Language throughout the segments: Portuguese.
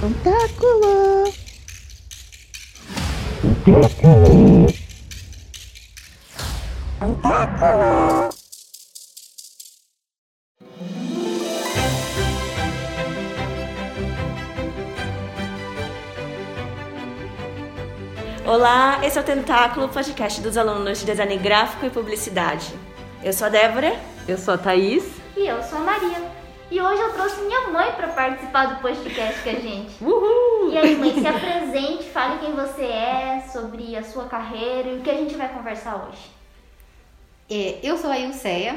Tentáculo! Tentáculo! Olá, esse é o Tentáculo, podcast dos alunos de Design Gráfico e Publicidade. Eu sou a Débora. Eu sou a Thaís. E eu sou a Maria. E hoje eu trouxe minha mãe para participar do podcast com a gente. Uhul! E aí, mãe, se apresente, fale quem você é, sobre a sua carreira e o que a gente vai conversar hoje. É, eu sou a Ilceia,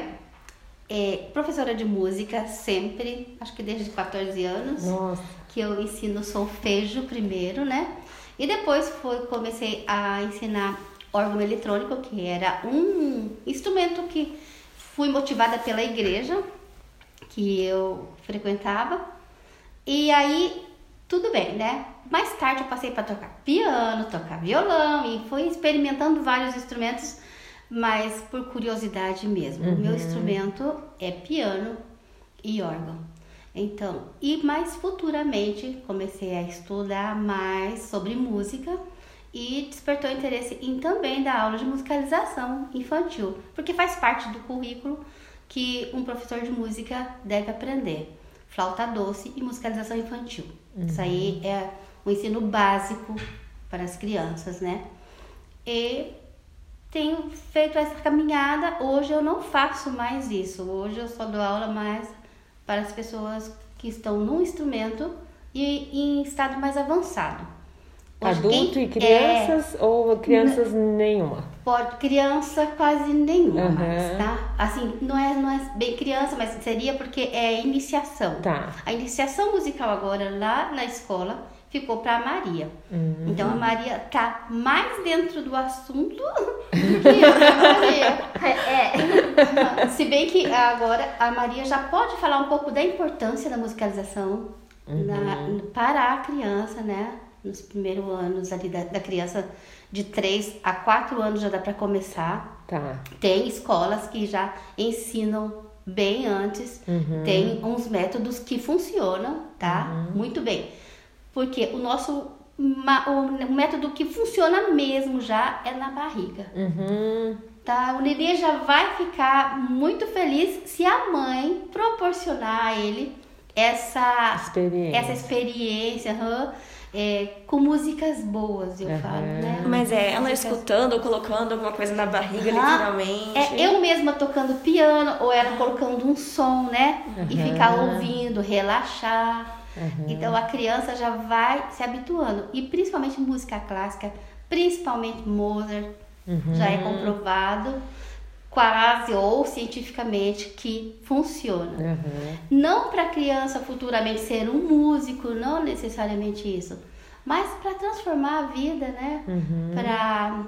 é, professora de música sempre, acho que desde 14 anos. Nossa. Que eu ensino solfejo primeiro, né? E depois foi, comecei a ensinar órgão eletrônico, que era um instrumento que fui motivada pela igreja que eu frequentava. E aí, tudo bem, né? Mais tarde eu passei para tocar piano, tocar violão e fui experimentando vários instrumentos, mas por curiosidade mesmo. O meu instrumento é piano e órgão. Então, e mais futuramente comecei a estudar mais sobre música e despertou interesse em também dar aula de musicalização infantil, porque faz parte do currículo que um professor de música deve aprender. Flauta doce e musicalização infantil. Isso aí é o ensino básico para as crianças, né? E tenho feito essa caminhada. Hoje eu não faço mais isso. Hoje eu só dou aula mais para as pessoas que estão num instrumento e em estado mais avançado. Hoje, Adulto e crianças ou crianças nenhuma? Pode, criança quase nenhuma Aham. mais, tá? Assim, não é, não é bem criança, mas seria porque é iniciação. Tá. A iniciação musical agora lá na escola ficou para Maria. Uhum. Então a Maria tá mais dentro do assunto do que eu, Maria? É, Se bem que agora a Maria já pode falar um pouco da importância da musicalização na- para a criança, né? Nos primeiros anos ali da, da criança de 3 a 4 anos já dá para começar. Tá. Tem escolas que já ensinam bem antes, tem uns métodos que funcionam, tá? Muito bem. Porque o nosso o, método que funciona mesmo já é na barriga. Uhum. Tá? O nenê já vai ficar muito feliz se a mãe proporcionar a ele essa Experiência. essa experiência aham, é, com músicas boas, eu Aham. falo, né? Mas é ela Músicas escutando ou colocando alguma coisa na barriga, Aham. literalmente. É eu mesma tocando piano ou ela colocando um som, né? E Aham. ficar ouvindo, relaxar. Então a criança já vai se habituando. E principalmente música clássica, principalmente Mozart, já é comprovado quase ou cientificamente que funciona. Uhum. Não para a criança futuramente ser um músico, não necessariamente isso, mas para transformar a vida, né? Para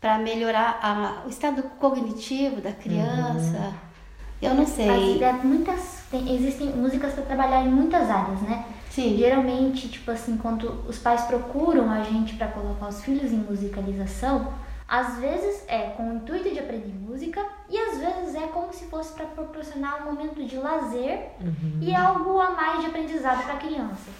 para melhorar a- o estado cognitivo da criança. Eu não sei. muitas, tem- existem músicas para trabalhar em muitas áreas, né? Sim. Geralmente, tipo assim, quando os pais procuram a gente para colocar os filhos em musicalização, às vezes é com o intuito de aprender música e às vezes é como se fosse para proporcionar um momento de lazer e algo a mais de aprendizado para a criança.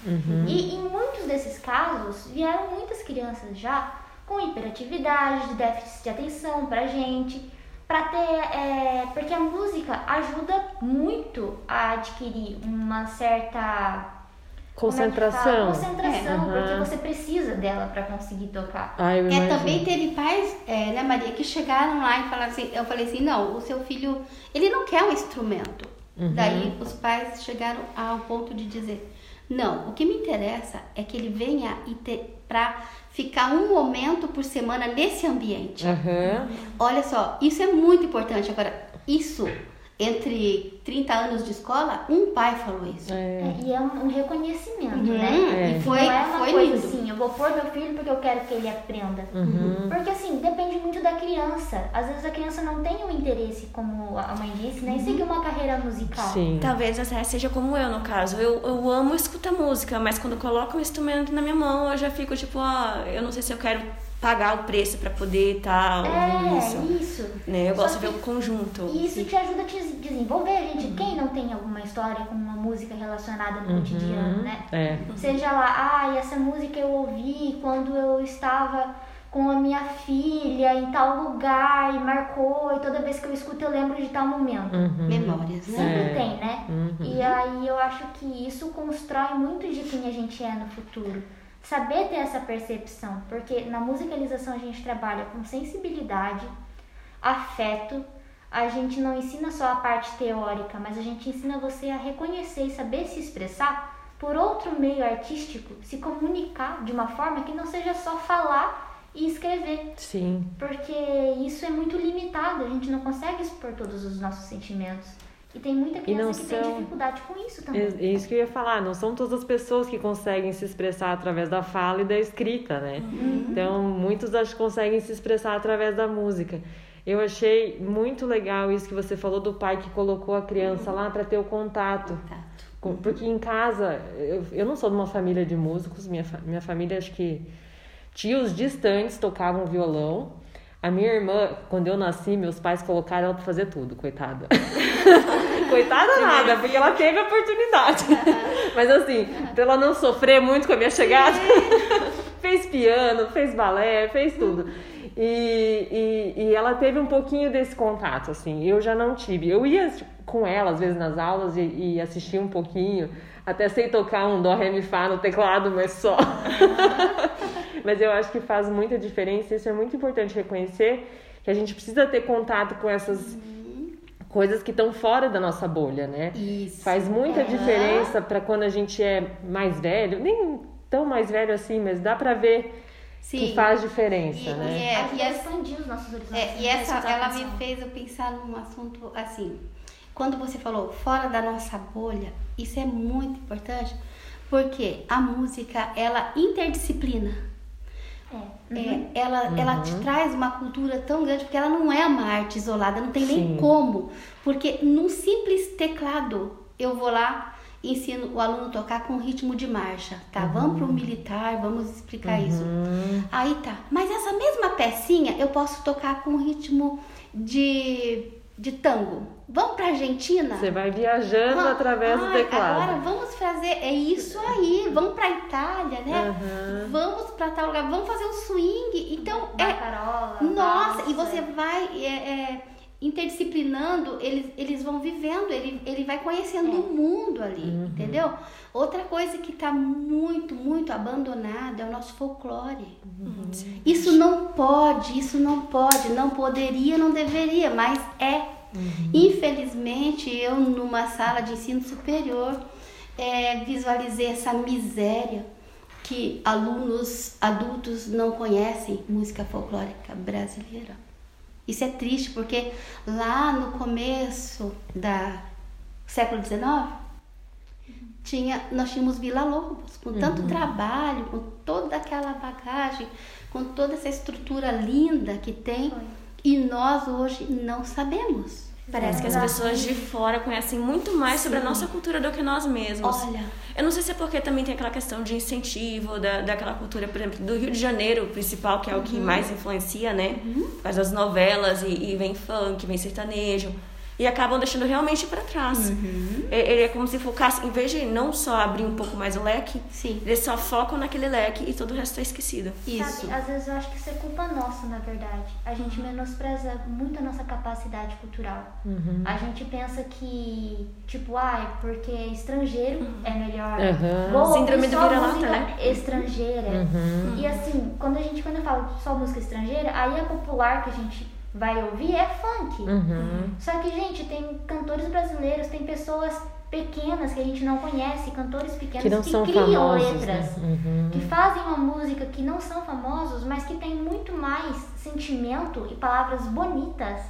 E em muitos desses casos vieram muitas crianças já com hiperatividade, déficit de atenção pra gente, para ter, é, porque a música ajuda muito a adquirir uma certa Concentração. concentração, É. porque você precisa dela para conseguir tocar. Ah, eu É, também teve pais, é, né, Maria, que chegaram lá e falaram assim, eu falei assim, não, o seu filho, ele não quer um instrumento. Daí os pais chegaram ao ponto de dizer, não, o que me interessa é que ele venha e ter para ficar um momento por semana nesse ambiente. Aham. Olha só, isso é muito importante. Agora, isso entre 30 anos de escola, um pai falou isso. É. É, e é um, um reconhecimento, Uhum, né? É. E foi, não é uma foi coisa lindo. assim, eu vou pôr meu filho porque eu quero que ele aprenda. Porque assim, depende muito da criança. Às vezes a criança não tem o interesse, como a mãe disse, né? Em seguir uma carreira musical. Sim. Talvez essa seja como eu, no caso. Eu, eu amo escutar música, mas quando coloco um instrumento na minha mão, eu já fico tipo, ah, eu não sei se eu quero pagar o preço pra poder estar ouvindo É, isso. isso. Né? Eu Só gosto de que- ver o conjunto. E isso te ajuda a te desenvolver, gente. Quem não tem alguma história com uma música relacionada no cotidiano, né? É. Seja lá, ah, essa música eu ouvi quando eu estava com a minha filha em tal lugar e marcou, e toda vez que eu escuto eu lembro de tal momento. Memórias, né? Sempre É. tem, né? Uhum. E aí eu acho que isso constrói muito de quem a gente é no futuro. Saber ter essa percepção, porque na musicalização a gente trabalha com sensibilidade, afeto, a gente não ensina só a parte teórica, mas a gente ensina você a reconhecer e saber se expressar por outro meio artístico, se comunicar de uma forma que não seja só falar e escrever. Sim. Porque isso é muito limitado, a gente não consegue expor todos os nossos sentimentos. E tem muita criança que tem são- dificuldade com isso também. É é isso que eu ia falar, não são todas as pessoas que conseguem se expressar através da fala e da escrita, né? Então, muitos acho que conseguem se expressar através da música. Eu achei muito legal isso que você falou do pai que colocou a criança lá para ter o contato. Com- Porque em casa, eu, eu não sou de uma família de músicos, minha, minha família acho que tios distantes tocavam violão. A minha irmã, quando eu nasci, meus pais colocaram ela pra fazer tudo, coitada. coitada nada, porque ela teve a oportunidade. Mas assim, pra ela não sofrer muito com a minha chegada, fez piano, fez balé, fez tudo. E, e, e ela teve um pouquinho desse contato, assim. Eu já não tive. Eu ia com ela, às vezes, nas aulas e, e assistia um pouquinho. Até sei tocar um dó, ré, mi, fá no teclado, mas só. mas eu acho que faz muita diferença. Isso é muito importante reconhecer que a gente precisa ter contato com essas coisas que estão fora da nossa bolha, né? Isso. Faz muita Aham. diferença para quando a gente é mais velho, nem tão mais velho assim, mas dá pra ver Sim. que faz diferença, E- né? e é- e a essa- expandir os nossos horizontes. É, e né? essa, Prestar ela me fez eu pensar num assunto assim. Quando você falou fora da nossa bolha, isso é muito importante, porque a música, ela interdisciplina. É. É, ela, ela te traz uma cultura tão grande, porque ela não é uma arte isolada, não tem nem Sim. como. Porque num simples teclado, eu vou lá e ensino o aluno a tocar com ritmo de marcha, tá? Vamos pro militar, vamos explicar isso. Aí tá. Mas essa mesma pecinha eu posso tocar com ritmo de, de tango. Vamos pra Argentina? Você vai viajando Ah, através do ai, teclado. Agora vamos fazer, é isso aí, vamos pra Itália, né? Aham. Vamos pra tal lugar, vamos fazer um swing. Então, é. Barcarola, Nossa, e valsa. você vai é, é, interdisciplinando, eles, eles vão vivendo, ele, ele vai conhecendo o mundo ali, entendeu? Outra coisa que tá muito, muito abandonada é o nosso folclore. Isso não pode, isso não pode, não poderia, não deveria, mas é. Infelizmente, eu numa sala de ensino superior é, visualizei essa miséria que alunos adultos não conhecem música folclórica brasileira. Isso é triste porque lá no começo da século XIX tinha, nós tínhamos Vila Lobos, com tanto trabalho, com toda aquela bagagem, com toda essa estrutura linda que tem, e nós hoje não sabemos. Parece que as pessoas de fora conhecem muito mais sobre a nossa cultura do que nós mesmos. Olha. Eu não sei se é porque também tem aquela questão de incentivo da, daquela cultura, por exemplo, do Rio de Janeiro, principal, que é o que mais influencia, né? Faz as novelas e, e vem funk, vem sertanejo. E acabam deixando realmente pra trás. É- Ele é como se focasse, em vez de não só abrir um pouco mais o leque, Sim. eles só focam naquele leque e todo o resto é esquecido. Isso. Sabe, às vezes eu acho que isso é culpa nossa, na verdade. A gente menospreza muito a nossa capacidade cultural. A gente pensa que, tipo, ah, é porque estrangeiro é melhor. Vou ouvir Síndrome do só vira-lata, música né? Estrangeira. E assim, quando a gente, quando eu falo só música estrangeira, aí a popular que a gente vai ouvir é funk. Uhum. Só que, gente, tem cantores brasileiros, tem pessoas pequenas que a gente não conhece, cantores pequenos Que não são criam famosos, né? letras, Uhum. que fazem uma música que não são famosos, mas que tem muito mais sentimento e palavras bonitas.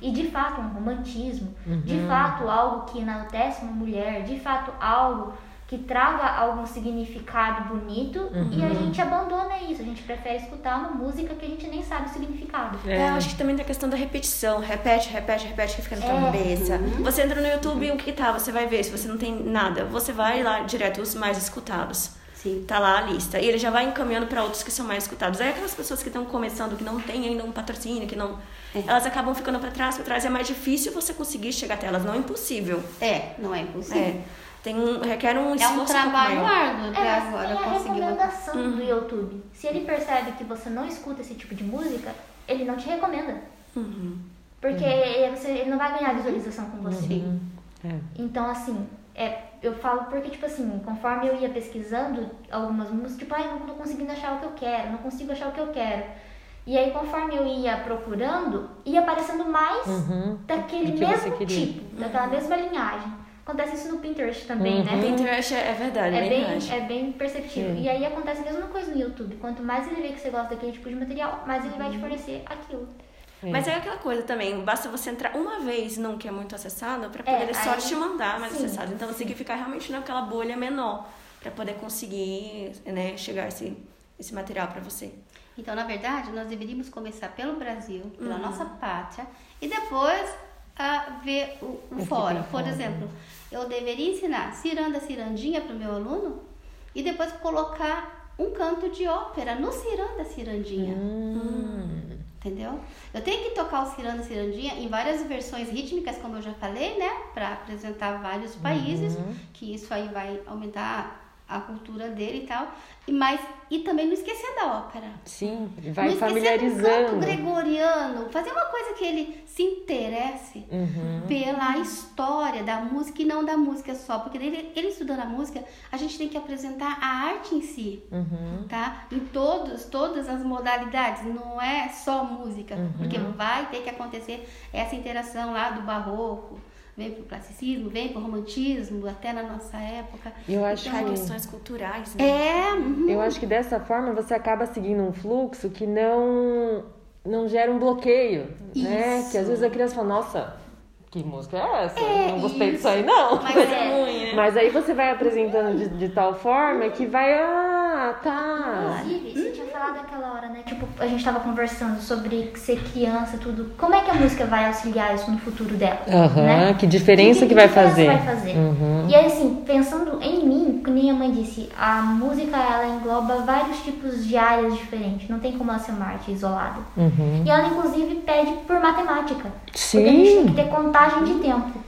E de fato um romantismo, de fato algo que enaltece uma mulher, de fato algo que traga algum significado bonito e a gente abandona isso, a gente prefere escutar uma música que a gente nem sabe o significado. É, eu acho que também tem a questão da repetição. Repete, repete, repete, que fica na tua É. cabeça. Você entra no YouTube, o que tá? Você vai ver, se você não tem nada, você vai lá direto os mais escutados. Sim. Tá lá a lista. E ele já vai encaminhando para outros que são mais escutados. Aí aquelas pessoas que estão começando, que não tem ainda um patrocínio, que não. É. Elas acabam ficando para trás, para trás. É mais difícil você conseguir chegar até elas. Não é impossível. É, não é impossível. É. Tem um, requer um É esforço. um pouco trabalho maior. árduo É, pra mas agora a conseguir uma... recomendação Uhum. do YouTube. Se ele percebe que você não escuta esse tipo de música, ele não te recomenda. Uhum. Porque ele, você- ele não vai ganhar visualização com você. Sim. É. Então, assim, é, eu falo porque, tipo assim, conforme eu ia pesquisando algumas músicas, tipo, ai, não tô conseguindo achar o que eu quero, não consigo achar o que eu quero. E aí, conforme eu ia procurando, ia aparecendo mais Uhum. daquele mesmo tipo, daquela mesma linhagem. Acontece isso no Pinterest também, Uhum. né? Pinterest é, é verdade, É bem, bem, verdade. é bem perceptível. Sim. E aí acontece a mesma coisa no YouTube. Quanto mais ele vê que você gosta daquele tipo de material, mais ele vai te fornecer aquilo. É. Mas é aquela coisa também, basta você entrar uma vez num que é muito acessado para É, poder ele só aí- te mandar mais sim, acessado. Então você tem que ficar realmente naquela bolha menor para poder conseguir né, chegar esse, esse material para você. Então, na verdade, nós deveríamos começar pelo Brasil, pela Uhum. nossa pátria, e depois a ver o, o que fora. Por fora. exemplo, eu deveria ensinar ciranda, cirandinha para o meu aluno e depois colocar um canto de ópera no ciranda, cirandinha. Hum. Entendeu? Eu tenho que tocar o ciranda, cirandinha em várias versões rítmicas, como eu já falei, né? Para apresentar vários países, que isso aí vai aumentar a cultura dele e tal. E, mas, e também não esquecer da ópera. Sim, Não vai do familiarizando. canto gregoriano, fazer uma coisa que ele se interesse Uhum. pela história da música e não da música só, porque ele, ele estudando a música, a gente tem que apresentar a arte em si, Uhum. tá? Em todos, todas as modalidades, não é só música, porque vai ter que acontecer essa interação lá do barroco, vem pro classicismo, vem pro romantismo, até na nossa época. Eu acho Então, que questões culturais, né? É, uhum. Eu acho que dessa forma você acaba seguindo um fluxo que não não gera um bloqueio, né? Isso. Que às vezes a criança fala, nossa, que música é essa? não gostei disso aí, não. Mas é, ruim, né? Mas aí você vai apresentando de, de tal forma que vai, ah, tá. Inclusive, você tinha falado aquela hora, né? Tipo, a gente tava conversando sobre ser criança, tudo. Como é que a música vai auxiliar isso no futuro dela? Aham, né? que diferença que vai diferença fazer. vai fazer? Uhum. E aí, assim, pensando em mim, como minha mãe disse, a música ela engloba vários tipos de áreas diferentes. Não tem como ela ser uma arte isolada. Uhum. E ela, inclusive, pede por matemática. Porque a gente tem Sim. que ter contagem de tempo.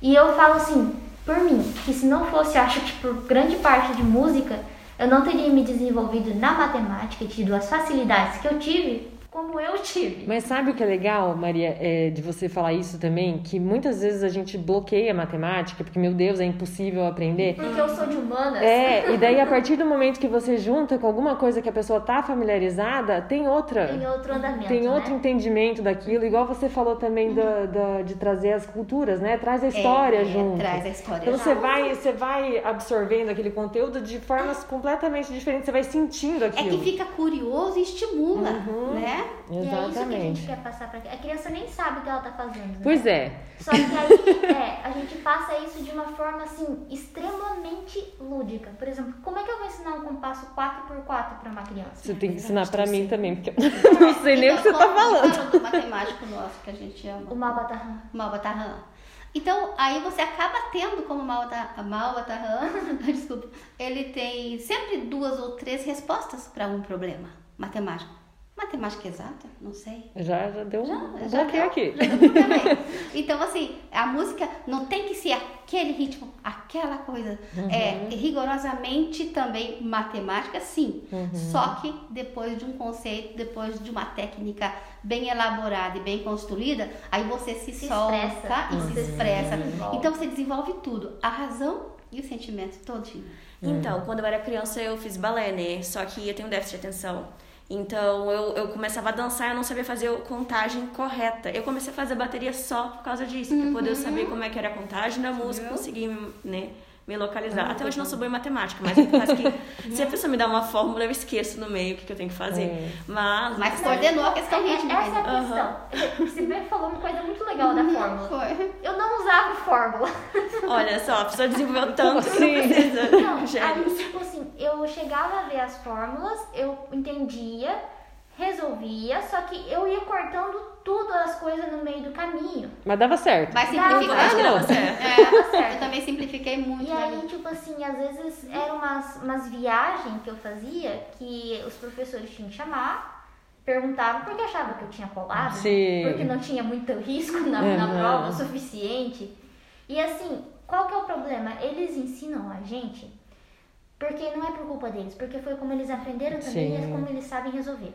E eu falo assim, por mim, que se não fosse, acho que por grande parte de música, eu não teria me desenvolvido na matemática, tido as facilidades que eu tive, como eu tive. Mas sabe o que é legal, Maria, é, de você falar isso também? Que muitas vezes a gente bloqueia a matemática, porque, meu Deus, é impossível aprender. Porque eu sou de humanas. É, e daí a partir do momento que você junta com alguma coisa que a pessoa tá familiarizada, tem outra. Tem outro andamento. Tem né? outro entendimento daquilo, igual você falou também da, da- de trazer as culturas, né? Traz a história é, junto. Traz a história Então você vai, você vai absorvendo aquele conteúdo de formas completamente diferentes, você vai sentindo É aquilo. que fica curioso e estimula, né? E é isso que a gente Exatamente. quer passar pra A criança nem sabe o que ela tá fazendo. né? Pois é. Só que aí é, a gente passa isso de uma forma assim extremamente lúdica. Por exemplo, como é que eu vou ensinar um compasso 4x4 para uma criança? Você tem que ensinar pra mim também, porque eu não sei nem o que você tá como falando. fala do matemático nosso que a gente ama. O Malbatarran. Malbatarran. Então, aí você acaba tendo como Malba- Malbatarran, desculpa, ele tem sempre duas ou três respostas para um problema matemático. Matemática exata? Não sei. Já, já deu um Já bloqueio deu, aqui. já deu também. Então, assim, a música não tem que ser aquele ritmo, aquela coisa. É rigorosamente também matemática, sim. Só que depois de um conceito, depois de uma técnica bem elaborada e bem construída, aí você se, Se solta expressa. e Uhum. se expressa. Então você desenvolve tudo, a razão e o sentimento todinho. Então, quando eu era criança, eu fiz balé, né? Só que eu tenho déficit de atenção. Então, eu, eu começava a dançar e eu não sabia fazer a contagem correta. Eu comecei a fazer bateria só por causa disso. Pra poder saber como é que era a contagem da música, conseguir, né? Me localizar. Até hoje não sou boa em matemática, mas é causa que se a pessoa me dá uma fórmula, eu esqueço no meio o que, que eu tenho que fazer. É. Mas, Mas coordenou a questão É, rítmica. essa é a ainda. questão. Você bem falou uma coisa muito legal da fórmula. Foi. Eu não usava fórmula. olha só, a pessoa desenvolveu tanto que Sim. não precisa. Não, aí, tipo assim, eu chegava a ver as fórmulas, eu entendia, resolvia, só que eu ia cortando coisas no meio do caminho. Mas dava certo. Vai Dava, simplificar. acho que dava certo. É, Dava certo. eu também simplifiquei muito. E na aí, vida. tipo assim, às vezes eram umas, umas viagens que eu fazia que os professores tinham que chamar, perguntavam porque achavam que eu tinha colado, Sim. porque não tinha muito risco na, na Uhum. prova o suficiente. E assim, qual que é o problema? Eles ensinam a gente porque não é por culpa deles, porque foi como eles aprenderam também e Sim. é como eles sabem resolver.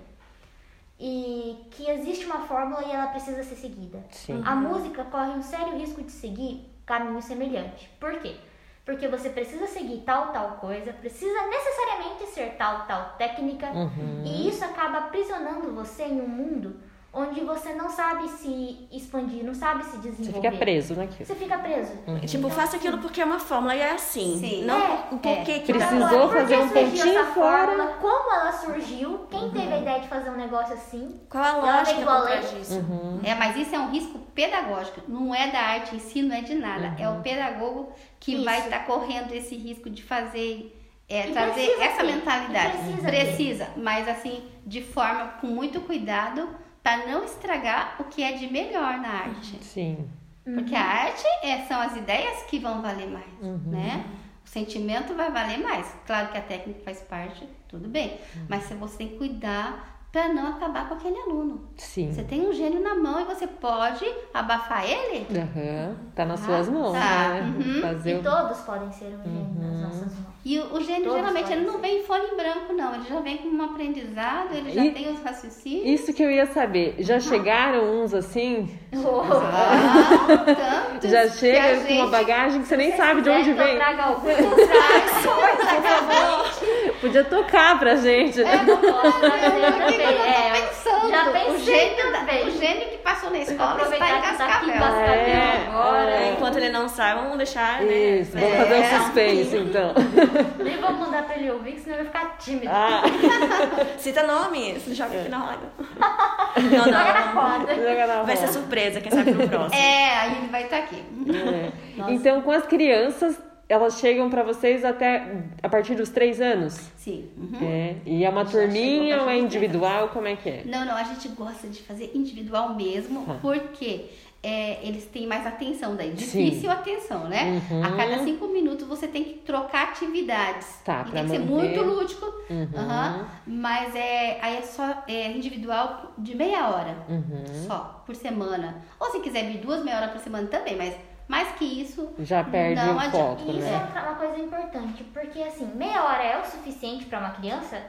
E que existe uma fórmula e ela precisa ser seguida. Sim. A música corre um sério risco de seguir caminho semelhante. Por quê? Porque você precisa seguir tal, tal coisa, precisa necessariamente ser tal, tal técnica, Uhum. e isso acaba aprisionando você em um mundo onde você não sabe se expandir, não sabe se Você desenvolver. fica preso naquilo. Você fica preso. Tipo, faça aquilo porque é uma fórmula e é assim. Sim. Não É, o porquê é. que Precisou fazer um pontinho essa fora. fórmula? Como ela surgiu? Quem teve a ideia de fazer um negócio assim? Qual a lógica por disso? Uhum. É, mas isso é um risco pedagógico, não é da arte em si, não é de nada. É o pedagogo que Isso. vai estar correndo esse risco de fazer, é, E trazer essa ter, mentalidade. e precisa. Precisa, mas assim, de forma com muito cuidado, para não estragar o que é de melhor na arte. Sim. Porque a arte é, são as ideias que vão valer mais, né? O sentimento vai valer mais. Claro que a técnica faz parte, tudo bem. Mas se você tem que cuidar para não acabar com aquele aluno. Sim. Você tem um gênio na mão e você pode abafar ele? Aham. Tá nas Ah, suas mãos, tá. né? Uhum. Fazer E o... todos podem ser um gênio nas Uhum. nossas mãos. E o, o gênio Todos geralmente ele não ser. vem em folha em branco, não. Ele já vem com um aprendizado, ele já E- tem os raciocínios. Isso que eu ia saber. Já chegaram uns assim? Ah, tantos Já chega com uma gente- bagagem que você nem sabe de onde Quiser que eu vem. traga algum, Podia tocar pra gente. É, eu posso trazer O que que também. eu É, tô pensando? já o, pensei gênio da- também. o gênio que passou na escola está em que tá aqui em Cascavel. Cascavel É, agora. é. Enquanto ele não sai, vamos deixar, né? Isso, vamos É. fazer um suspense então. Nem vou mandar pra ele ouvir, que senão ele vai ficar tímido. Ah, Cita nome, joga aqui na roda. Não, Joga na não. roda. joga na Vai ser roda. surpresa, quem sabe no próximo. É, aí ele vai estar aqui. É. Então, com as crianças, elas chegam pra vocês até a partir dos três anos? Sim. uhum. É. E é uma turminha ou é individual? Como é que é? Não, não, a gente gosta de fazer individual mesmo, Tá. porque é, eles têm mais atenção daí. Sim. Difícil atenção, né? Uhum. A cada cinco minutos você tem que trocar atividades. Tá, e tem que ser manter. muito lúdico. Uhum. aham, mas é, aí é só é, individual de meia hora Uhum. só, por semana. Ou se quiser vir duas meia hora por semana também, mas mais que isso. Já perde Não o foco, E isso né? é uma coisa importante, porque assim, meia hora é o suficiente pra uma criança?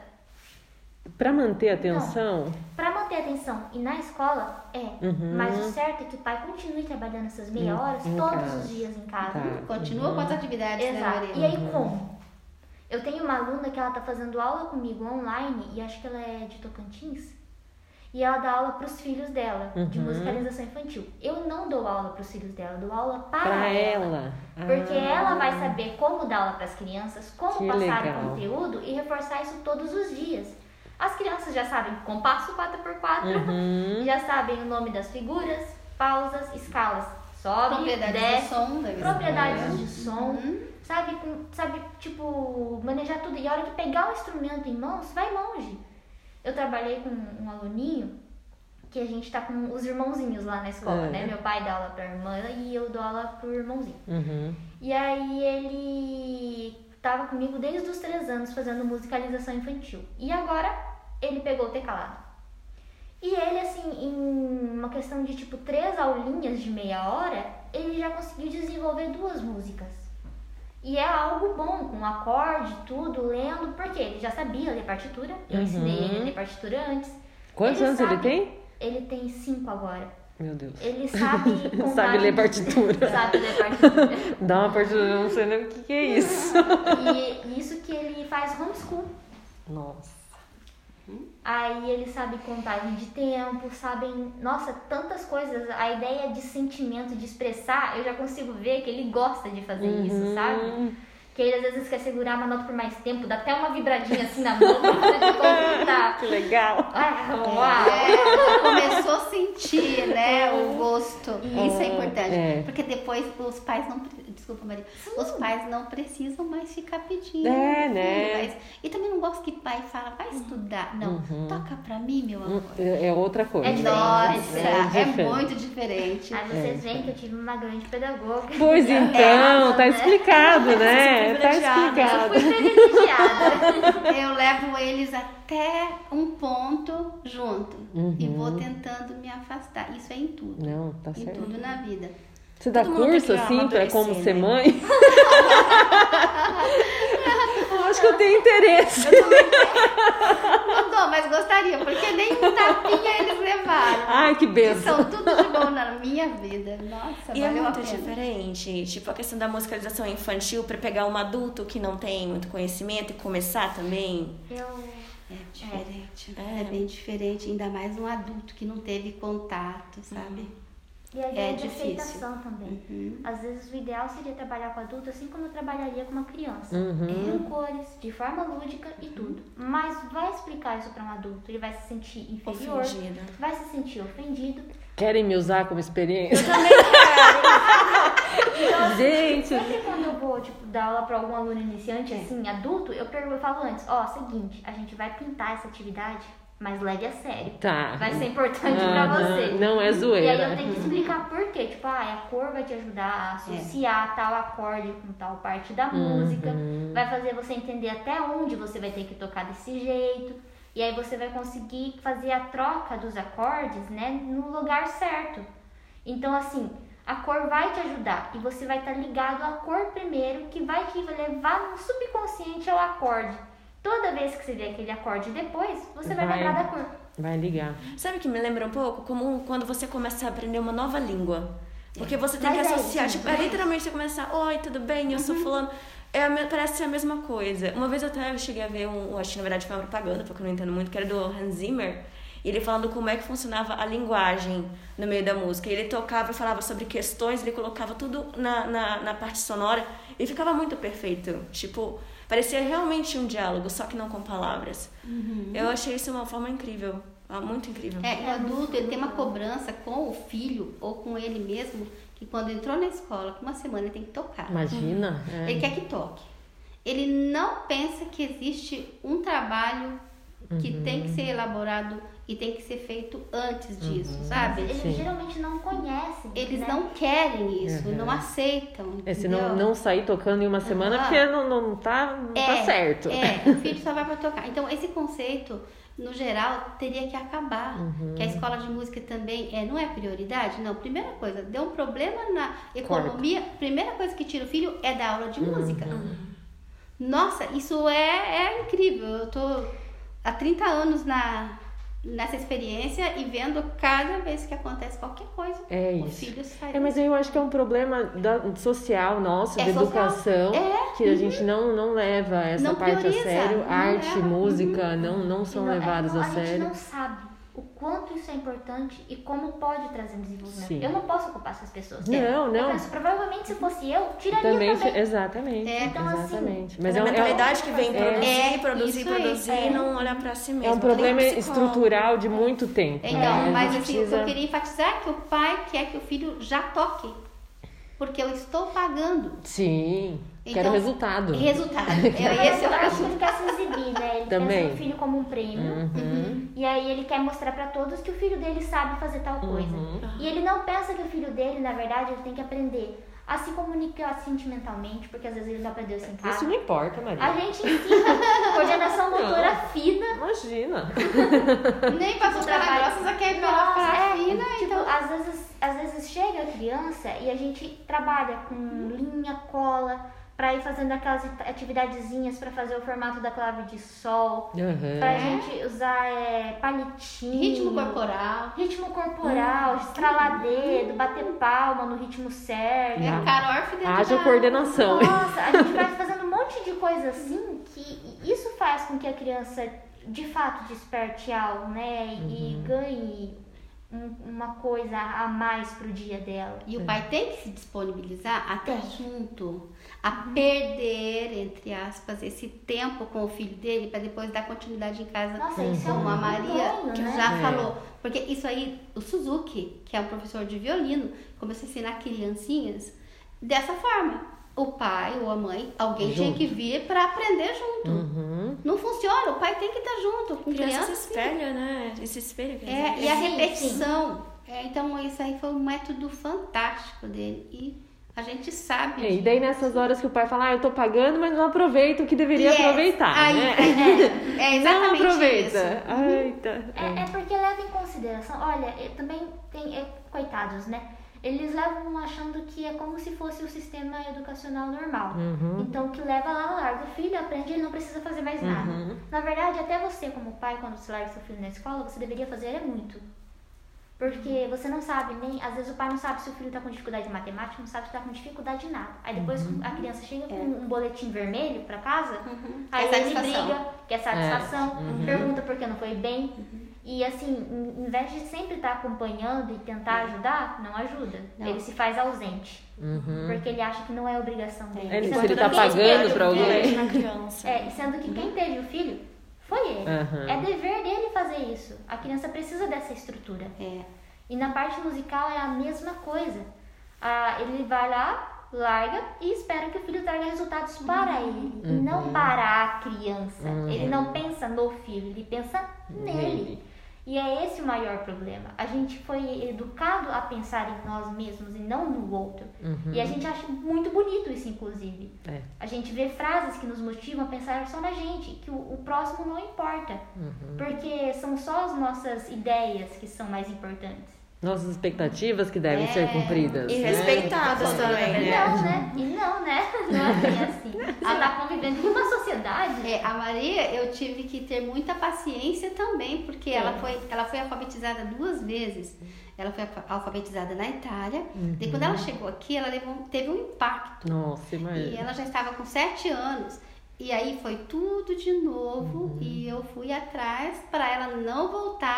Pra manter a atenção, Pra manter a atenção e na escola, é. Uhum. Mas o certo é que o pai continue trabalhando essas meia horas em todos casa. os dias em casa. Tá. Continua com as atividades, né, Exato. Maria? E aí como? Eu tenho uma aluna que ela tá fazendo aula comigo online e acho que ela é de Tocantins. E ela dá aula pros filhos dela, de Uhum. musicalização infantil. Eu não dou aula pros filhos dela, eu dou aula para pra ela. ela. Porque Ah. ela vai saber como dar aula para as crianças, como Que passar legal. o conteúdo e reforçar isso todos os dias. As crianças já sabem compasso 4x4, Uhum. já sabem o nome das figuras, pausas, escalas, sobe, Propriedades desce, de som. propriedades de som, Uhum. sabe, com- sabe, tipo, manejar tudo. E a hora que pegar o instrumento em mãos, vai longe. Eu trabalhei com um aluninho que a gente tá com os irmãozinhos lá na escola, É. né? Meu pai dá aula pra irmã e eu dou aula pro irmãozinho. Uhum. E aí ele tava comigo desde os três anos fazendo musicalização infantil. E agora ele pegou o teclado. E ele, assim, em uma questão de tipo três aulinhas de meia hora, ele já conseguiu desenvolver duas músicas. E é algo bom, com acorde, tudo, lendo, porque ele já sabia ler partitura. Eu Uhum. ensinei ele a ler partitura antes. Quantos anos ele sabe- tem? Ele tem cinco agora. Meu Deus. Ele sabe. Sabe ler partitura. Sabe ler partitura. Dá uma partitura, eu não sei nem o que, que é isso. E isso que ele faz homeschool. Nossa. Aí ele sabe contagem de tempo, sabem, nossa, tantas coisas. A ideia de sentimento, de expressar, eu já consigo ver que ele gosta de fazer Uhum. isso, sabe? Que ele às vezes quer segurar uma nota por mais tempo, dá até uma vibradinha assim na mão pra poder contar. Que legal. Ah, uau! É, começou a sentir, né, o gosto. Isso é importante. É. Porque depois os pais não. Desculpa, Maria. Os pais não precisam mais ficar pedindo. É, né? Mas- e também não gosto que pai fala, vai estudar. Não, toca pra mim, meu amor. É é outra coisa. É. Nossa, É é, diferente. muito diferente. Aí vocês veem que eu tive uma grande pedagoga. Pois então, tá né? Né? Tá privilegiada. explicado. Fui privilegiada. Eu levo eles até um ponto junto e Uhum. vou tentando me afastar. Isso é em tudo. Não, tá Em certo. tudo na vida. Você dá Todo curso assim pra como amadurecer, ser né? mãe? eu acho que eu tenho interesse. Não dou, mas gostaria, porque nem um tapinha eles levaram. Ai, que benção. são tudo de bom na minha vida. Nossa, E é muito a pena. diferente. Tipo, a questão da musicalização infantil pra pegar um adulto que não tem muito conhecimento e começar também. Eu. É diferente. É. É. bem diferente, ainda mais um adulto que não teve contato, sabe? E a É de difícil. aceitação também. Uhum. Às vezes o ideal seria trabalhar com adulto assim como eu trabalharia com uma criança. Uhum. Com cores, de forma lúdica e tudo. Mas vai explicar isso para um adulto, ele vai se sentir inferior, Ofendido. vai se sentir ofendido. Querem me usar como experiência? Também quero. Gente, Sempre quando eu vou, tipo, dar aula para algum aluno iniciante, assim, adulto, eu pergunto, eu falo antes, ó, seguinte, a gente vai pintar essa atividade, mas leve a sério. tá. Vai ser importante pra Aham, você. Não é E aí zoeira. eu tenho que explicar por quê. Tipo, ah, a cor vai te ajudar a associar tal acorde com tal parte da música. Vai fazer você entender até onde você vai ter que tocar desse jeito. E aí você vai conseguir fazer a troca dos acordes, né, no lugar certo. Então, assim, a cor vai te ajudar e você vai estar ligado à cor primeiro, que vai te levar no subconsciente ao acorde. Toda vez que você vê aquele acorde depois, você vai, Vai. lembrar da cor. Vai ligar. Sabe o que me lembra um pouco? Como quando você começa a aprender uma nova língua. Porque você tem Mas que é associar, isso, tipo, é né? literalmente você começar, oi, tudo bem? Eu sou fulano. É, parece ser a mesma coisa. Uma vez eu até cheguei a ver um, acho que na verdade foi uma propaganda, porque eu não entendo muito, que era do Hans Zimmer. E ele falando como é que funcionava a linguagem no meio da música. E ele tocava e falava sobre questões, ele colocava tudo na, na, na parte sonora e ficava muito perfeito. Tipo, parecia realmente um diálogo, só que não com palavras. Eu achei isso uma forma incrível. ah, Muito incrível. É, o adulto ele tem uma cobrança com o filho ou com ele mesmo, que quando entrou na escola, com uma semana ele tem que tocar. Imagina. é. Ele quer que toque. Ele não pensa que existe um trabalho que Uhum. tem que ser elaborado e tem que ser feito antes disso, sabe? Eles Sim. geralmente não conhecem. Eles né? não querem isso, Uhum. não aceitam. É, se não, não sair tocando em uma semana, Aham. porque não, não, tá, não tá certo. É, o filho só vai para tocar. Então, esse conceito, no geral, teria que acabar. Uhum. Que a escola de música também é, não é prioridade? Não, primeira coisa, deu um problema na economia, primeira coisa que tira o filho é dar aula de música. Uhum. Nossa, isso é, é incrível. Eu tô há 30 anos na, nessa experiência e vendo cada vez que acontece qualquer coisa, É o isso. filho sai. É, mas eu acho que é um problema da- social nosso, É de social. educação, É, que a gente não, não leva essa Não parte a prioriza, sério. não Arte, leva. música, não, não são Não, é, levadas não, a gente sério. não sabe o quanto isso é importante e como pode trazer um desenvolvimento. Sim. Eu não posso culpar essas pessoas. Não, Eu não. penso, provavelmente se fosse eu, tiraria Também, também. exatamente. É, então, assim, exatamente. Mas Mas é é, uma um- é, mentalidade que vem É. produzir, É, produzir, produzir É. e não olhar pra si mesmo. é um problema psicólogo. estrutural de muito tempo. Então, né? A mas assim, precisa- o que eu queria enfatizar é que o pai quer que o filho já toque. Porque eu estou pagando. Sim, quero Então, resultado. Resultado. Eu É, esse é o ele quer se exibir, né? Ele Também. pensa no filho como um prêmio. Uhum. E aí ele quer mostrar pra todos que o filho dele sabe fazer tal coisa. Uhum. E ele não pensa que o filho dele, na verdade, ele tem que aprender a se comunicar sentimentalmente, porque às vezes ele não aprendeu isso em casa. Isso não importa, A Maria. gente ensina coordenação motora fina. Imagina. Nem passou pela trabalho. grossa, só quer ir pela Nossa, é, frafina. tipo, então... às vezes, às vezes chega a criança e a gente trabalha com linha, cola, pra ir fazendo aquelas atividadezinhas pra fazer o formato da clave de sol, Uhum. pra gente usar é, palitinho. Ritmo corporal. Ritmo corporal, estralar dedo, bater palma no ritmo certo. É cara órfã dentro Haja da- coordenação. Nossa, a gente vai fazendo um monte de coisa assim que isso faz com que a criança de fato desperte algo, né? E ganhe um- uma coisa a mais pro dia dela. E o pai tem que se disponibilizar até junto, a perder, entre aspas, esse tempo com o filho dele para depois dar continuidade em casa Nossa, isso é como a Maria que né? já É. falou. Porque isso aí, o Suzuki, que é um professor de violino, começou a ensinar criancinhas dessa forma. O pai ou a mãe, alguém tinha Junto. que vir para aprender junto. Uhum. Não funciona o pai tem que estar junto com criança criança. se sim. espelha, né? Esse espelho. quer É, e a Sim, repetição. É, então, isso aí foi um método fantástico dele. E a gente sabe. É, e daí nessas horas que o pai fala, ah, eu tô pagando, mas não aproveito o que deveria Yes. aproveitar, Aí, né? é, é não exatamente aproveita. isso. Ai, tá. É, é porque leva em consideração, olha, eu também tem, é, coitados, né? Eles levam achando que é como se fosse o sistema educacional normal. Uhum. Então, que leva lá, larga o filho, aprende, ele não precisa fazer mais nada. Uhum. Na verdade, até você, como pai, quando você larga seu filho na escola, você deveria fazer é muito. Porque você não sabe nem, às vezes o pai não sabe se o filho está com dificuldade de matemática, não sabe se está com dificuldade de nada. Aí depois a criança chega com um boletim vermelho para casa, aí Quer ele satisfação. briga, quer satisfação, Uhum. pergunta por que não foi bem. E assim, em em vez de sempre estar acompanhando e tentar ajudar, não ajuda. Não. Ele se faz ausente. Uhum. Porque ele acha que não é obrigação dele. É, se Sendo ele que tá quem pagando teve pra o alguém. criança. é, e sendo que quem teve o filho foi ele. Aham. É dever dele fazer isso. A criança precisa dessa estrutura. É. E na parte musical é a mesma coisa. Ah, ele vai lá, larga e espera que o filho traga resultados para ele. E não para a criança. Ele não pensa no filho, ele pensa nele. E é esse o maior problema. A gente foi educado a pensar em nós mesmos e não no outro. E a gente acha muito bonito isso, inclusive. É. A gente vê frases que nos motivam a pensar só na gente, que o, o próximo não importa. Porque são só as nossas ideias que são mais importantes. Nossas expectativas que devem ser cumpridas. E né? respeitadas também, E né? não, né? E não, né? Não é bem assim. Você tá convivendo em uma sociedade. É, a Maria, eu tive que ter muita paciência também, porque ela, É. foi, ela foi alfabetizada duas vezes. Ela foi alfa- alfabetizada na Itália. E quando Uhum. ela chegou aqui, ela levou, teve um impacto. Nossa, E imagina. ela já estava com sete anos. E aí foi tudo de novo Uhum. e eu fui atrás para ela não voltar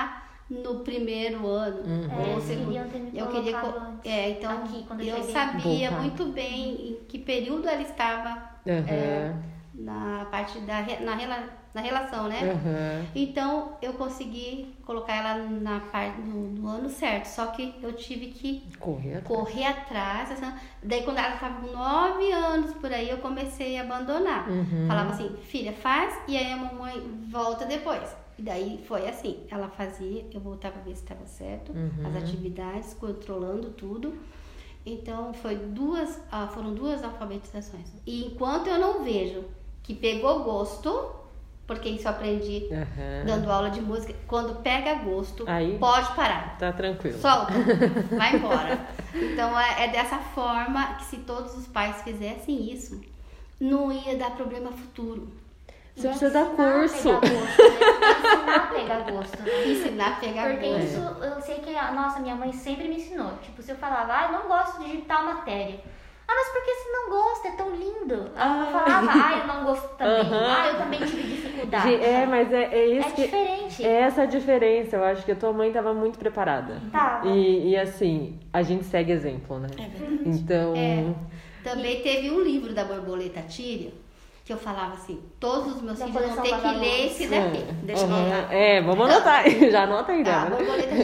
no primeiro ano. Uhum. É, segundo. me Eu queria. É, então Aqui, quando eu eu sabia Voltar. muito bem em que período ela estava Aham. na parte da na, rela, na relação, né? Aham. Então eu consegui colocar ela na parte no, no ano certo, só que eu tive que Correr atrás. correr atrás. assim, daí quando ela estava com nove anos por aí, eu comecei a abandonar. Uhum. Falava assim, filha, faz e aí a mamãe volta depois. E daí foi assim, ela fazia, eu voltava a ver se estava certo, Uhum. as atividades, controlando tudo. Então foi duas, ah, foram duas alfabetizações. E enquanto eu não vejo que pegou gosto, porque isso eu aprendi Aham. dando aula de música, quando pega gosto, Aí- pode parar. Tá tranquilo. Solta, vai embora. Então é, é dessa forma que se todos os pais fizessem isso, não ia dar problema futuro. Você precisa dar Ensinar a curso. pegar gosto, né? Ensinar a pegar gosto, né? Ensinar a pegar Porque gosto. isso, eu sei que, a nossa, minha mãe sempre me ensinou. Tipo, se eu falava, ah, eu não gosto de tal matéria. Ah, mas por que você não gosta? É tão lindo. Ela Ah. falava, ah, eu não gosto também. Ah, eu também tive dificuldade. É, mas é, é isso É que. diferente. É essa a diferença. Eu acho que a tua mãe tava muito preparada. Tava. E, e assim, a gente segue exemplo, né? É verdade. Então. É. Também teve um livro da borboleta Tíria que eu falava assim, todos os meus Da filhos vão ter que ler esse daqui. é, Deixa eu aham. anotar. É, vamos anotar. Já anota aí, Tá, né? borboleta.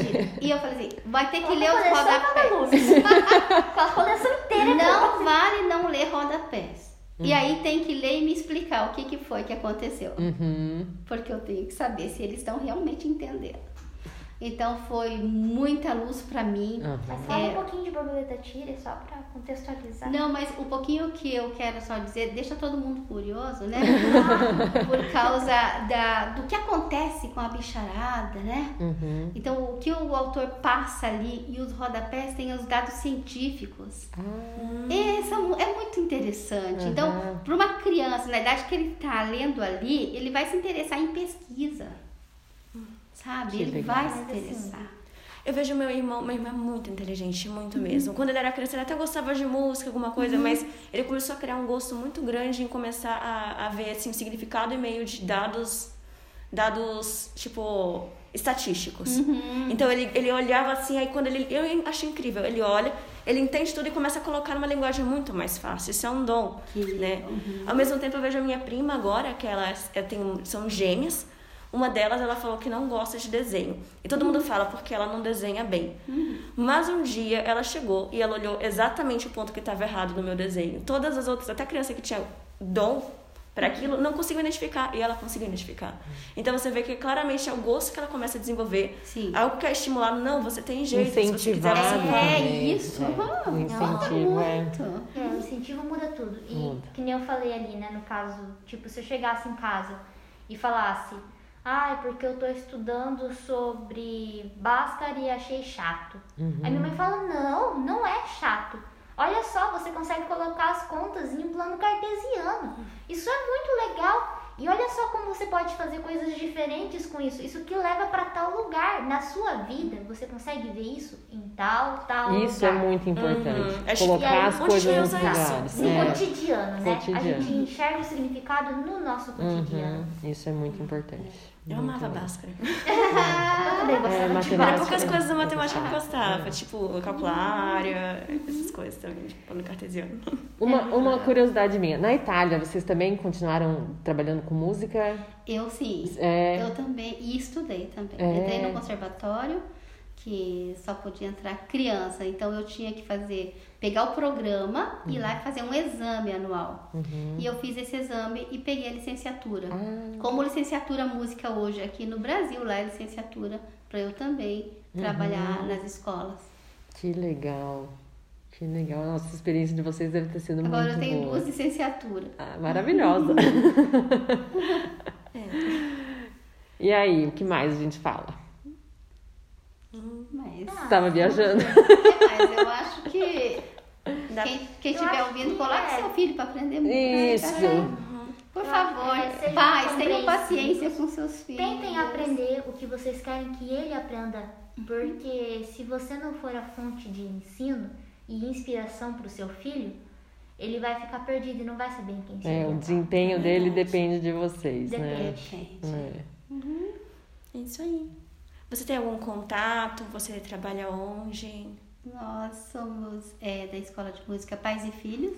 E eu falei assim, vai ter que ler os rodapés. A coleção inteira. Não vale não ler rodapés. E Uhum. aí tem que ler e me explicar o que, que foi que aconteceu. Uhum. Porque eu tenho que saber se eles estão realmente entendendo. Então foi muita luz pra mim. aham. Mas fala É. um pouquinho de borboleta tira, só pra contextualizar. Não, mas o pouquinho que eu quero só dizer, deixa todo mundo curioso, né? Por causa da, do que acontece com a bicharada, né? Uhum. Então, o que o autor passa ali e os rodapés têm os dados científicos. Ah, É, são- é muito interessante. Uhum. Então, para uma criança, na idade que ele está lendo ali, ele vai se interessar em pesquisa. Sabe? Que ele legal. vai se assim, interessar. Eu vejo meu irmão, meu irmão é muito inteligente, muito mesmo. Quando ele era criança, ele até gostava de música, alguma coisa, mas ele começou a criar um gosto muito grande em começar a, a ver assim, o significado e meio de dados, dados tipo estatísticos. Então ele, ele olhava assim, aí quando ele. Eu acho incrível, ele olha, ele entende tudo e começa a colocar numa linguagem muito mais fácil. Isso é um dom. Que Né? Ao mesmo tempo, eu vejo a minha prima agora, que elas eu tenho, são gêmeas. Uma delas, ela falou que não gosta de desenho. E todo mundo fala porque ela não desenha bem. Mas um dia ela chegou e ela olhou exatamente o ponto que estava errado no meu desenho. Todas as outras, até a criança que tinha dom, para aquilo, não conseguiu identificar e ela conseguiu identificar. Então você vê que claramente é o gosto que ela começa a desenvolver. Sim. Algo que é estimulado, não, você tem jeito, se você quiser você. É também. isso. É, Uhum. O incentivo é. Muito. É, o incentivo muda tudo. E Muda. que nem eu falei ali, né, no caso, tipo, se eu chegasse em casa e falasse, ai, porque eu tô estudando sobre Bhaskara e achei chato. Aí minha mãe fala, não, não é chato. Olha só, você consegue colocar as contas em um plano cartesiano. Isso é muito legal. E olha só como você pode fazer coisas diferentes com isso. Isso que leva para tal lugar. Na sua vida, você consegue ver isso em tal, tal Isso é lugar. muito importante. Uhum. Colocar aí as onde coisas nos isso? lugares. No É. cotidiano, né? Cotidiano. A gente enxerga o significado no nosso cotidiano. Uhum. Isso é muito importante. Eu amava Bhaskara. Eu também gostava É, matemática. Bhaskara. poucas coisas da matemática que eu gostava, tipo calcular área, essas coisas também, tipo no cartesiano. Uma, uma curiosidade minha. Na Itália, vocês também continuaram trabalhando com música? Eu sim. É. Eu também. E estudei também. É. Entrei no conservatório, que só podia entrar criança. Então eu tinha que fazer, pegar o programa e ir lá e fazer um exame anual. E eu fiz esse exame e peguei a licenciatura. Ah. Como licenciatura música hoje aqui no Brasil, lá é licenciatura para eu também trabalhar nas escolas. Que legal. Que legal. Nossa, experiência de vocês deve ter sido Agora muito eu tenho boa. duas licenciaturas. Ah, maravilhosa. E aí, o que mais a gente fala? Mas, Ah, Tava viajando? mas eu acho que quem, quem estiver ouvindo, que coloque é. seu filho para aprender música. Isso. Por Eu favor, é, pais, tenham paciência com seus filhos. Tentem aprender o que vocês querem que ele aprenda. Porque se você não for a fonte de ensino e inspiração para o seu filho, ele vai ficar perdido e não vai saber em quem se É, o desempenho dele depende de vocês, né? Depende. Gente, É. É isso aí. Você tem algum contato? Você trabalha onde? nós somos é, da Escola de Música Pais e Filhos.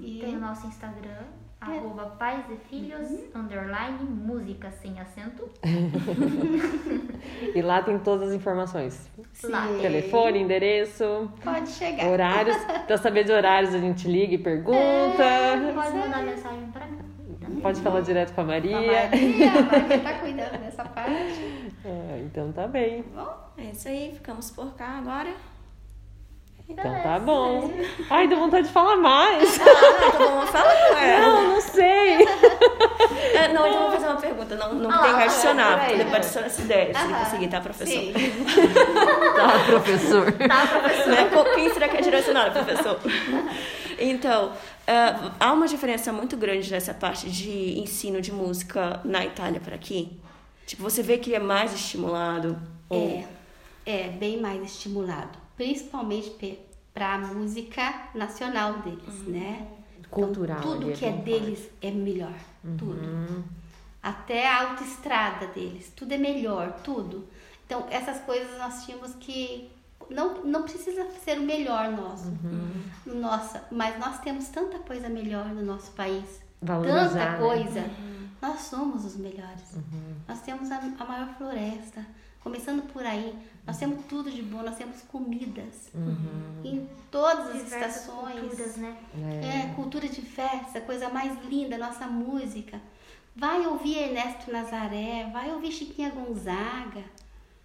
E Tem o nosso Instagram, arroba pais e filhos, underline, música sem acento. E lá tem todas as informações. Lá. Sim. Telefone, endereço, Pode chegar. horários. Pra saber de horários, a gente liga e pergunta. Pode mandar mensagem para mim. Pode falar direto com a A Maria. Maria, a Maria tá cuidando dessa parte. Ah, então tá bem. Bom, É isso aí, ficamos por cá agora. Então tá bom. Ai, deu vontade de falar mais. Ah, então vamos falar com ela. Não, não sei. É, não, então vou fazer uma pergunta. Não, não Ah, tem que adicionar. peraí. Depois adiciona essa ideia, se ele conseguir, tá, professor? Sim. Tá, professor. Tá, professor? Né? Será que é direcionado, professor? Então, ah, há uma diferença muito grande nessa parte de ensino de música na Itália para aqui? Tipo, você vê que é mais estimulado? Ou... É, é bem mais estimulado, principalmente para a música nacional deles, né? Cultural Então, tudo ali, que é bem deles é melhor, tudo. Até a autoestrada deles, tudo é melhor, tudo. Então, essas coisas nós tínhamos que não, não precisa ser o melhor nosso, nossa, mas nós temos tanta coisa melhor no nosso país, Valorizar, tanta né? Nós somos os melhores. Nós temos a, a maior floresta. Começando por aí, nós temos tudo de bom, nós temos comidas em todas as Diversas estações. culturas, né? É, cultura diversa, coisa mais linda, nossa música. Vai ouvir Ernesto Nazaré, vai ouvir Chiquinha Gonzaga,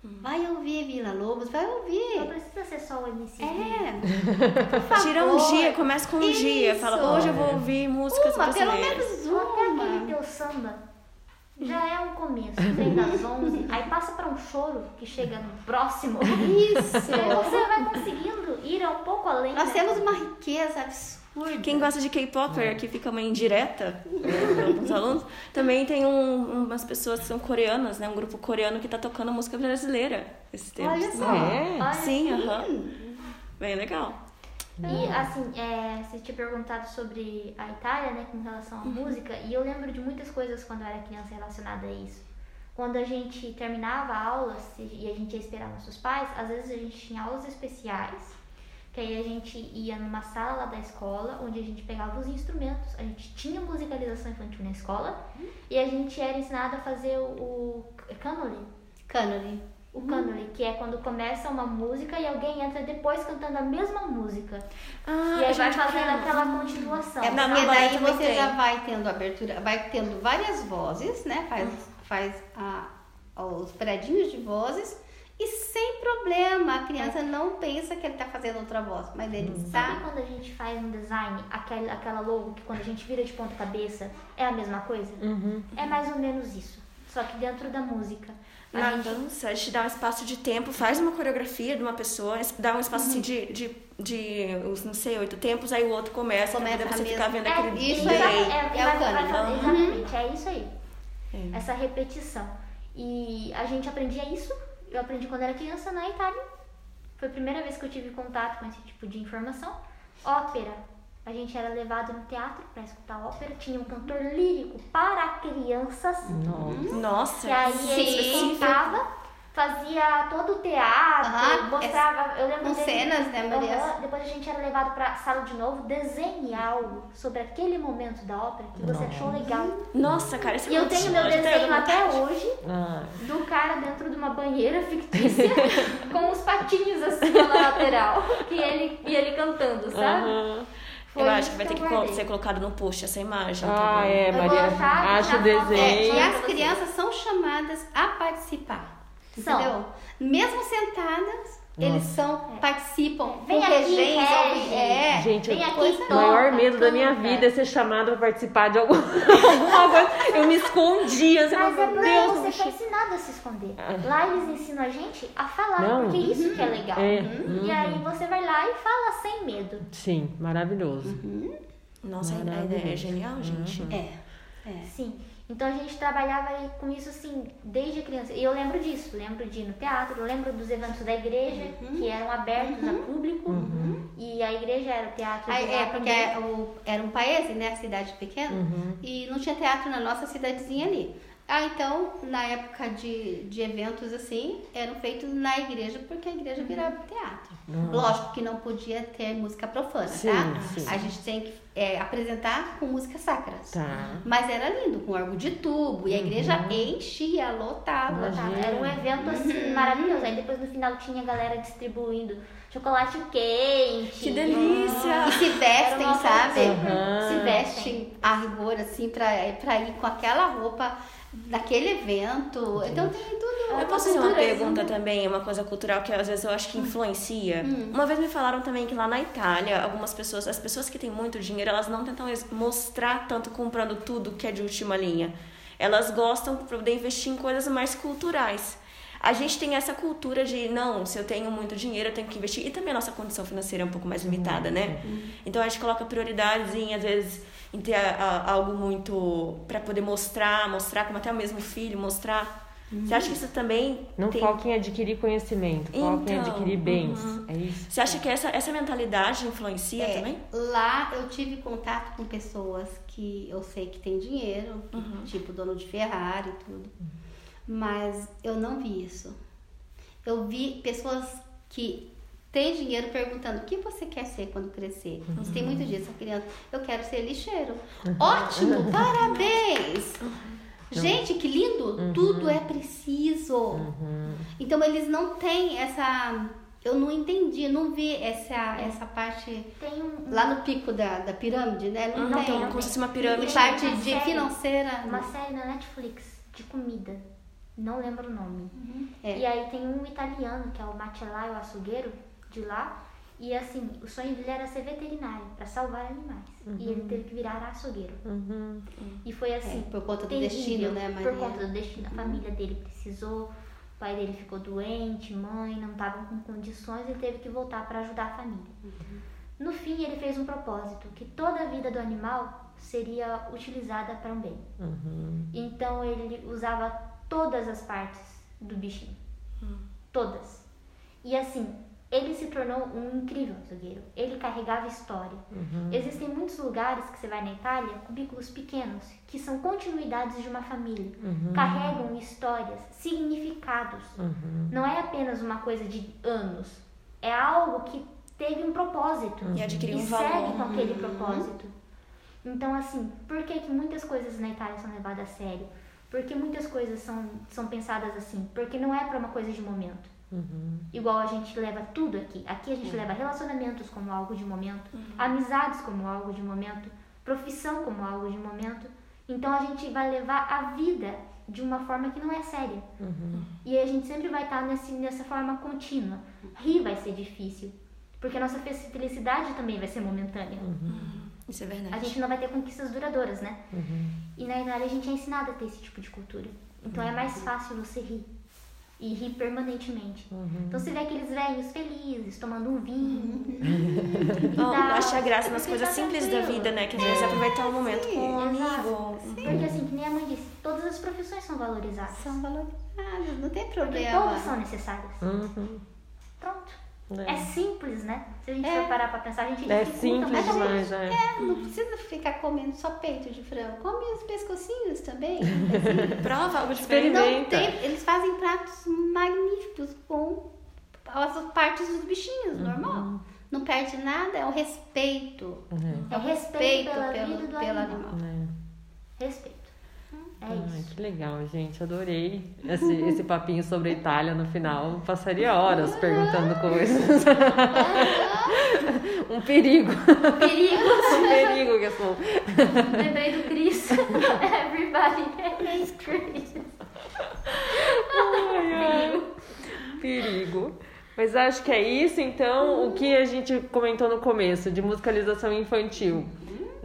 vai ouvir Vila Lobos, vai Não ouvir. precisa ser só o MC. É, por favor. Tira um dia, começa com um dia. Fala, Isso. hoje eu vou ouvir músicas Uma, pelo menos até aquele teu samba. Já é um começo, vem das 11, aí passa para um choro que chega no próximo. Isso. Você vai conseguindo ir um pouco além. Nós né? temos uma riqueza absurda. Quem gosta de K-Popper, que fica uma indireta para os alunos, também tem um- umas pessoas que são coreanas, né? Um grupo coreano que tá tocando música brasileira esses tempos. Olha só. É? Olha, Sim, aham. Bem legal. E assim, é, você tinha perguntado sobre a Itália, né, com relação à música, e eu lembro de muitas coisas quando eu era criança relacionada a isso. Quando a gente terminava a aula e a gente ia esperar nossos pais, às vezes a gente tinha aulas especiais, que aí a gente ia numa sala lá da escola, onde a gente pegava os instrumentos, a gente tinha musicalização infantil na escola, e a gente era ensinado a fazer o, o cannoli. O canole, que é quando começa uma música e alguém entra depois cantando a mesma música. Ah, e aí vai fazendo aquela continuação. É Na porque balé daí você tem. já vai tendo abertura, vai tendo várias vozes, né? Faz, faz a, os predinhos de vozes e sem problema. A criança não pensa que ele tá fazendo outra voz, mas ele Sabe está. quando a gente faz um design, aquela, aquela logo que quando a gente vira de ponta cabeça é a mesma coisa? Uhum. É mais ou menos isso. Só que dentro da música. Na gente- dança, a gente dá um espaço de tempo, faz uma coreografia de uma pessoa, dá um espaço assim de, de, de, os, não sei, oito tempos, aí o outro começa, Começa pra você a ficar vendo É, aquele isso delay. aí. é, é o vai- vai canone. fazer- Uhum. Exatamente, é isso aí. É. Essa repetição. E a gente aprendia isso, eu aprendi quando era criança na Itália. Foi a primeira vez que eu tive contato com esse tipo de informação. Ópera. A gente era levado no teatro para escutar ópera. Tinha um cantor lírico para crianças. Nossa. Nossa, E aí Sim. ele cantava, fazia todo o teatro, Aham, mostrava. Eu lembro com dele- cenas, né, Maria? Depois a gente era levado pra sala de novo desenhar algo sobre aquele momento da ópera que você achou legal. Nossa, cara, esse E eu tenho meu desenho até hoje Ah, do cara dentro de uma banheira fictícia com os patinhos assim na lateral. E ele, e ele cantando, sabe? Aham. Eu Foi acho que vai ter que ser colocado no post essa imagem. Ah, tá é, Maria. Acha o foto. É, desenho. e as crianças são chamadas a participar. São. Entendeu? Mesmo sentadas, eles são, participam, Vem aqui, regentes, rege. é. Gente, Vem o aqui, toma, maior medo da minha canta. vida é ser chamada pra participar de alguma, alguma coisa. Eu me escondia, assim, Mas é porque Deus. você não foi ensinado a se esconder. Ah. Lá eles ensinam a gente a falar, Não. porque isso que é legal. É, E aí você vai lá e fala sem medo. Sim, maravilhoso. Nossa, a ideia é Maravilhoso. genial, gente. É. é. Sim. Então a gente trabalhava aí com isso assim desde criança. E eu lembro disso, lembro de ir no teatro, lembro dos eventos da igreja que eram abertos a público. E a igreja era o teatro Aí, é, porque também. é o- era um país, né? A cidade pequena. E não tinha teatro na nossa cidadezinha ali. Ah, então, na época de, de eventos assim, eram feitos na igreja, porque a igreja virava teatro. Lógico que não podia ter música profana, Sim, tá? sim. A gente tem que é, apresentar com músicas sacras. Tá. Mas era lindo, com órgão de tubo. E a igreja enchia, lotava. Imagina. Tá, Era um evento assim maravilhoso. Aí depois no final tinha a galera distribuindo chocolate quente. Que delícia! E se vestem, sabe? Aham. Se vestem a rigor, assim, pra, pra ir com aquela roupa naquele evento. Então tem tudo. Eu posso fazer uma pergunta assim. também, uma coisa cultural que às vezes eu acho que influencia. Uma vez me falaram também que lá na Itália, algumas pessoas, as pessoas que têm muito dinheiro, elas não tentam mostrar tanto comprando tudo que é de última linha. Elas gostam de poder investir em coisas mais culturais. A gente tem essa cultura de, não, se eu tenho muito dinheiro, eu tenho que investir. E também a nossa condição financeira é um pouco mais limitada, né? Então a gente coloca prioridades em, às vezes, em ter a- a- algo muito para poder mostrar, mostrar, como até o mesmo filho, mostrar. Você acha que isso também Não tem... foquem em adquirir conhecimento, em Então, adquirir bens. uhum. É isso. Você acha que essa, essa mentalidade influencia É, também? Lá eu tive contato com pessoas que eu sei que têm dinheiro, Uhum. tipo dono de Ferrari e tudo. Mas eu não vi isso. Eu vi pessoas que têm dinheiro perguntando o que você quer ser quando crescer. Isso tem muito disso, a criança. Eu quero ser lixeiro. Ótimo, parabéns! Gente, que lindo! Tudo é preciso. Então eles não têm essa. Eu não entendi, não vi essa, essa parte Tem um, lá no pico da, da pirâmide, né? Não, Não, tem. tem como se fosse uma pirâmide. Parte Uma de série. financeira. uma série na Netflix de comida. Não lembro o nome. É. E aí tem um italiano, que é o Machelai, o açougueiro, de lá. E assim, o sonho dele era ser veterinário, para salvar animais. E ele teve que virar açougueiro. Uhum. E foi assim. É, por conta do terrível, destino, né, Maria? Por conta do destino. A família dele precisou, o pai dele ficou doente, mãe, não estavam com condições, ele teve que voltar para ajudar a família. No fim, ele fez um propósito, que toda a vida do animal seria utilizada para um bem. Uhum. Então ele usava todas as partes do bichinho. Todas. E assim, ele se tornou um incrível açougueiro. Ele carregava história. Existem muitos lugares que você vai na Itália, cubículos pequenos, que são continuidades de uma família. Carregam histórias, significados. Não é apenas uma coisa de anos. É algo que teve um propósito. E adquiriu e um segue valor. com aquele propósito. Então, assim, por que, que muitas coisas na Itália são levadas a sério? Porque muitas coisas são, são pensadas assim. Porque não é para uma coisa de momento. Igual a gente leva tudo aqui. Aqui a gente leva relacionamentos como algo de momento, amizades como algo de momento, profissão como algo de momento. Então a gente vai levar a vida de uma forma que não é séria. E a gente sempre vai estar nesse, nessa forma contínua. Rir vai ser difícil. Porque a nossa fe- felicidade também vai ser momentânea. Isso é A verdade. gente não vai ter conquistas duradouras, né? E na Itália a gente é ensinado a ter esse tipo de cultura. Então é mais fácil você rir. E rir permanentemente. Então você vê aqueles velhos felizes, tomando um vinho. e Não, tal. achar graça nas Porque coisas simples da vida, né? Que às vezes é aproveitar o momento com um Exato. amigo. Porque assim, que nem a mãe disse, todas as profissões são valorizadas. São valorizadas, não tem Porque problema. todas são necessárias. Uhum. Pronto. É. É simples, né? Se a gente É. for parar pra pensar, a gente É simples demais, é. É, não precisa ficar comendo só peito de frango. Come os pescocinhos também. assim. Prova algo diferente. Não Experimenta. tem, eles fazem pratos magníficos com as partes dos bichinhos, normal. Não perde nada, é o respeito. É respeito Respeito pela pelo, vida do pelo animal. animal. É. Respeito. É Ai, isso. que legal, gente. Adorei esse, esse papinho sobre a Itália no final. Passaria horas perguntando coisas. um perigo. Perigo. Um perigo que sou. Lembrei do Chris. Everybody hates Chris. Ai, ai. Perigo. Mas acho que é isso, então, o que a gente comentou no começo, de musicalização infantil.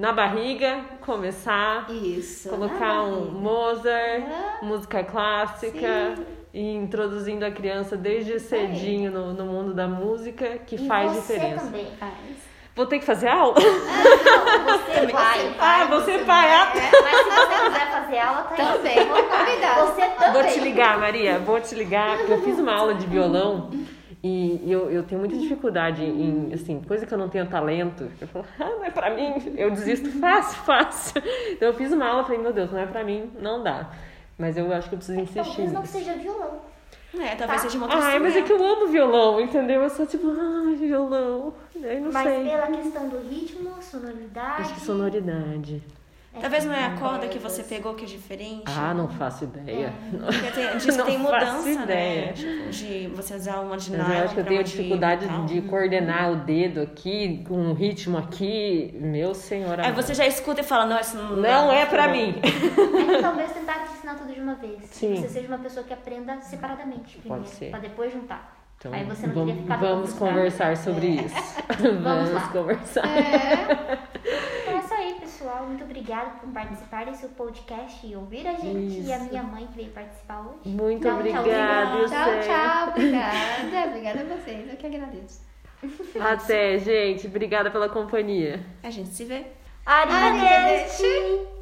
Na barriga, começar, Isso. colocar um. Mozart, música clássica, Sim. e introduzindo a criança desde cedinho no, no mundo da música, que E faz você diferença. também. Faz. Vou ter que fazer aula? Não, você vai. Ah, você pai, ah, Mas se você quiser fazer aula, tá aí. Também, vou convidar. Você também. Vou te ligar, Maria, vou te ligar, porque eu fiz uma aula de violão e eu, eu tenho muita dificuldade em, assim, coisa que eu não tenho talento. Eu falo, ah, não é pra mim, eu desisto fácil, fácil. Então eu fiz uma aula e falei, meu Deus, não é pra mim, não dá. Mas eu acho que eu preciso insistir Talvez não seja violão. É, talvez Tá. seja uma outra Ai, mas é que eu amo violão, entendeu? Eu sou tipo, ai, violão. Aí não Mas sei. pela questão do ritmo, sonoridade. Acho que sonoridade. Talvez não é a corda que você pegou que é diferente. Ah, não faço ideia. Porque tem, diz que Não tem faço mudança, ideia. né? Tipo, de você usar uma de Mas nylon eu acho que eu tenho de dificuldade metal. de coordenar o dedo aqui, com um ritmo aqui. Meu senhor. Aí você já escuta e fala, não, isso não, Não é pra não. mim. É que talvez tentar te ensinar tudo de uma vez. Sim. Você seja uma pessoa que aprenda separadamente primeiro. ser. Pra depois juntar. Então, Aí você não vamos, vamos conversar sobre isso. Vamos, lá. conversar. É pessoal. Muito obrigada por participar desse podcast e ouvir a gente. E a Isso. minha mãe que veio participar hoje. Muito tchauzinho. obrigada, Tchau, sei. tchau. Obrigada. Obrigada a vocês. Eu que agradeço. Até, gente. Obrigada pela companhia. A gente se vê. Arrivederci! Arrivederci.